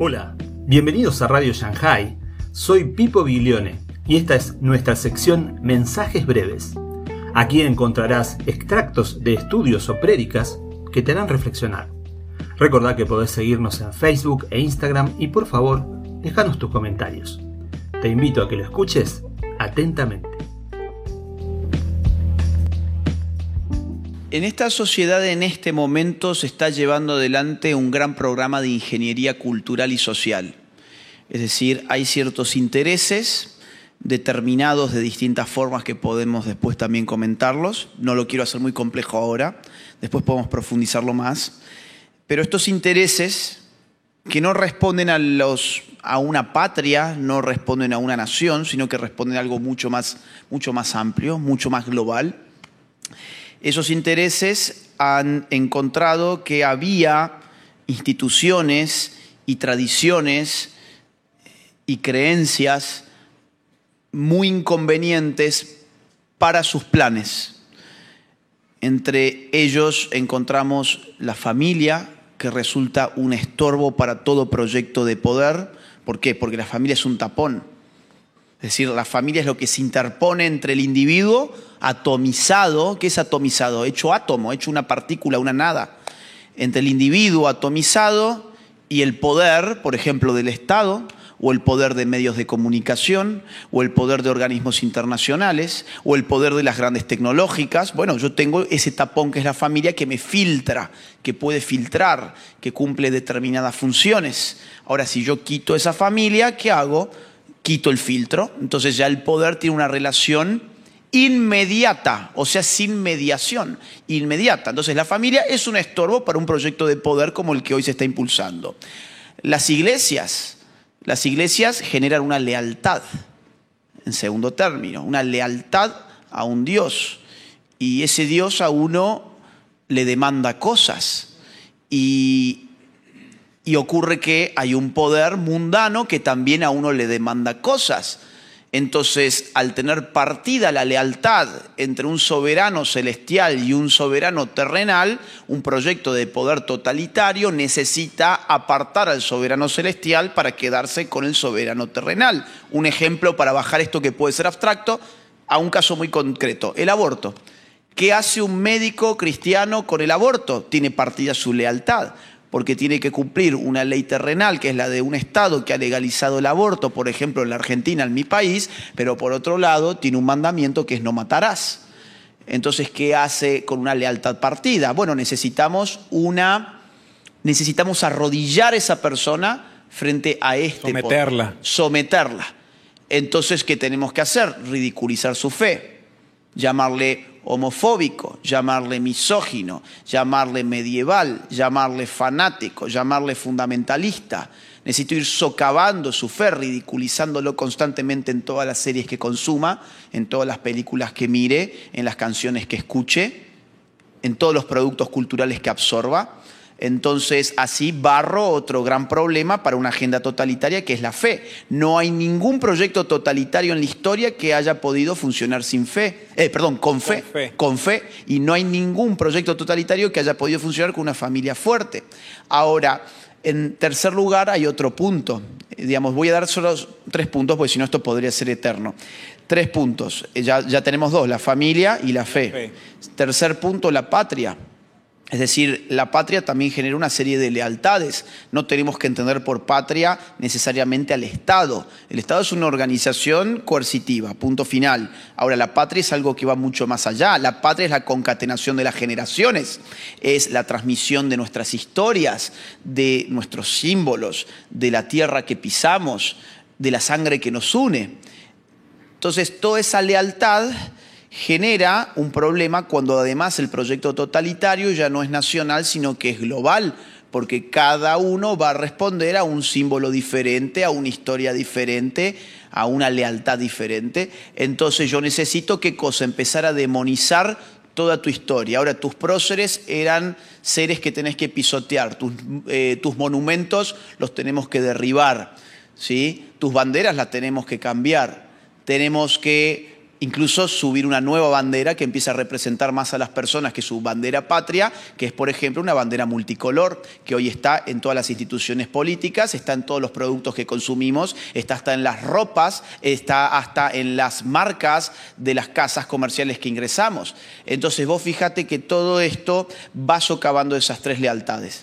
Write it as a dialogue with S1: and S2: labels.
S1: Hola, bienvenidos a Radio Shanghai. Soy Pipo Biglione y esta es nuestra sección Mensajes Breves. Aquí encontrarás extractos de estudios o prédicas que te harán reflexionar. Recordá que podés seguirnos en Facebook e Instagram y por favor, déjanos tus comentarios. Te invito a que lo escuches atentamente.
S2: En esta sociedad en este momento se está llevando adelante un gran programa de ingeniería cultural y social. Es decir, hay ciertos intereses determinados de distintas formas que podemos después también comentarlos. No lo quiero hacer muy complejo ahora, después podemos profundizarlo más. Pero estos intereses que no responden a, una patria, no responden a una nación, sino que responden a algo mucho más, mucho más amplio, mucho más global esos intereses han encontrado que había instituciones y tradiciones y creencias muy inconvenientes para sus planes. Entre ellos encontramos la familia, que resulta un estorbo para todo proyecto de poder. ¿Por qué? Porque la familia es un tapón. Es decir, la familia es lo que se interpone entre el individuo atomizado, ¿qué es atomizado? Hecho átomo, hecho una partícula, una nada, entre el individuo atomizado y el poder, por ejemplo, del Estado, o el poder de medios de comunicación, o el poder de organismos internacionales, o el poder de las grandes tecnológicas. Bueno, yo tengo ese tapón que es la familia que me filtra, que puede filtrar, que cumple determinadas funciones. Ahora, si yo quito esa familia, ¿qué hago? Quito el filtro. Entonces ya el poder tiene una relación inmediata, o sea, sin mediación, inmediata. Entonces la familia es un estorbo para un proyecto de poder como el que hoy se está impulsando. Las iglesias, las iglesias generan una lealtad, en segundo término, una lealtad a un Dios. Y ese Dios a uno le demanda cosas. Y, y ocurre que hay un poder mundano que también a uno le demanda cosas. Entonces, al tener partida la lealtad entre un soberano celestial y un soberano terrenal, un proyecto de poder totalitario necesita apartar al soberano celestial para quedarse con el soberano terrenal. Un ejemplo para bajar esto que puede ser abstracto a un caso muy concreto, el aborto. ¿Qué hace un médico cristiano con el aborto? Tiene partida su lealtad porque tiene que cumplir una ley terrenal, que es la de un Estado que ha legalizado el aborto, por ejemplo, en la Argentina, en mi país, pero por otro lado tiene un mandamiento que es no matarás. Entonces, ¿qué hace con una lealtad partida? Bueno, necesitamos una, necesitamos arrodillar a esa persona frente a este
S3: Someterla.
S2: Someterla. Entonces, ¿qué tenemos que hacer? Ridiculizar su fe, llamarle homofóbico, llamarle misógino, llamarle medieval, llamarle fanático, llamarle fundamentalista. Necesito ir socavando su fe, ridiculizándolo constantemente en todas las series que consuma, en todas las películas que mire, en las canciones que escuche, en todos los productos culturales que absorba. Entonces, así barro otro gran problema para una agenda totalitaria que es la fe. No hay ningún proyecto totalitario en la historia que haya podido funcionar sin fe, eh, perdón, con fe, con fe, con fe, y no hay ningún proyecto totalitario que haya podido funcionar con una familia fuerte. Ahora, en tercer lugar, hay otro punto. Digamos, voy a dar solo tres puntos, porque si no, esto podría ser eterno. Tres puntos. Ya, ya tenemos dos, la familia y la fe. fe. Tercer punto, la patria. Es decir, la patria también genera una serie de lealtades. No tenemos que entender por patria necesariamente al Estado. El Estado es una organización coercitiva, punto final. Ahora, la patria es algo que va mucho más allá. La patria es la concatenación de las generaciones, es la transmisión de nuestras historias, de nuestros símbolos, de la tierra que pisamos, de la sangre que nos une. Entonces, toda esa lealtad genera un problema cuando además el proyecto totalitario ya no es nacional, sino que es global, porque cada uno va a responder a un símbolo diferente, a una historia diferente, a una lealtad diferente. Entonces yo necesito qué cosa? Empezar a demonizar toda tu historia. Ahora, tus próceres eran seres que tenés que pisotear, tus, eh, tus monumentos los tenemos que derribar, ¿sí? tus banderas las tenemos que cambiar, tenemos que incluso subir una nueva bandera que empieza a representar más a las personas que su bandera patria, que es, por ejemplo, una bandera multicolor, que hoy está en todas las instituciones políticas, está en todos los productos que consumimos, está hasta en las ropas, está hasta en las marcas de las casas comerciales que ingresamos. Entonces vos fíjate que todo esto va socavando esas tres lealtades.